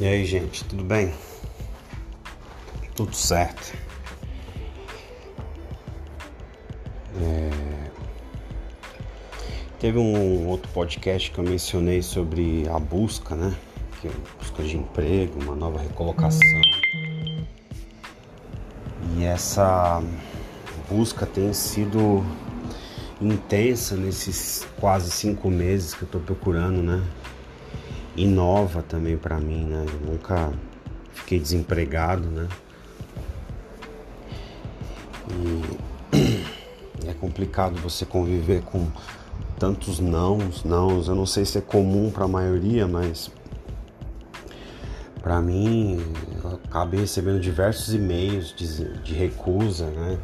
E aí, gente, tudo bem? Tudo certo. É... Teve um outro podcast que eu mencionei sobre a busca, né? Que é busca de emprego, uma nova recolocação. E essa busca tem sido intensa nesses quase cinco meses que eu tô procurando, né? E nova também para mim, né? Eu nunca fiquei desempregado, né? E é complicado você conviver com tantos nãos, nãos. Eu não sei se é comum para a maioria, mas para mim eu acabei recebendo diversos e-mails de, de recusa, né?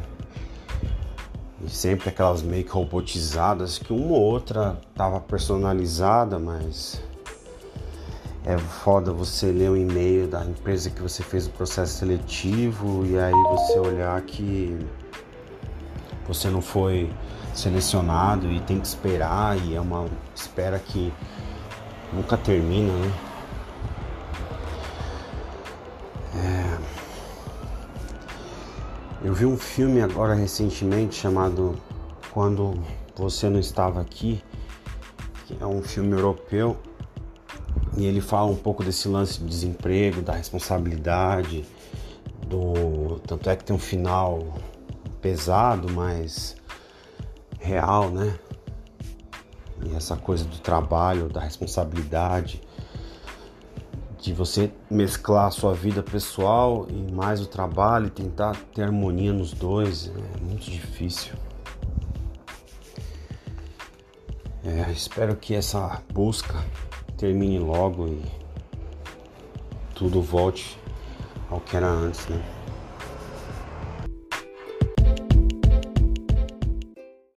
E sempre aquelas meio que robotizadas que uma ou outra tava personalizada, mas é foda você ler o e-mail da empresa que você fez o processo seletivo e aí você olhar que você não foi selecionado e tem que esperar e é uma espera que nunca termina, né? É... Eu vi um filme agora recentemente chamado Quando Você Não Estava Aqui, que é um filme europeu e ele fala um pouco desse lance de desemprego, da responsabilidade, do tanto é que tem um final pesado, mas real, né? E essa coisa do trabalho, da responsabilidade, de você mesclar a sua vida pessoal e mais o trabalho e tentar ter harmonia nos dois, é muito difícil. É, espero que essa busca termine logo e tudo volte ao que era antes, né?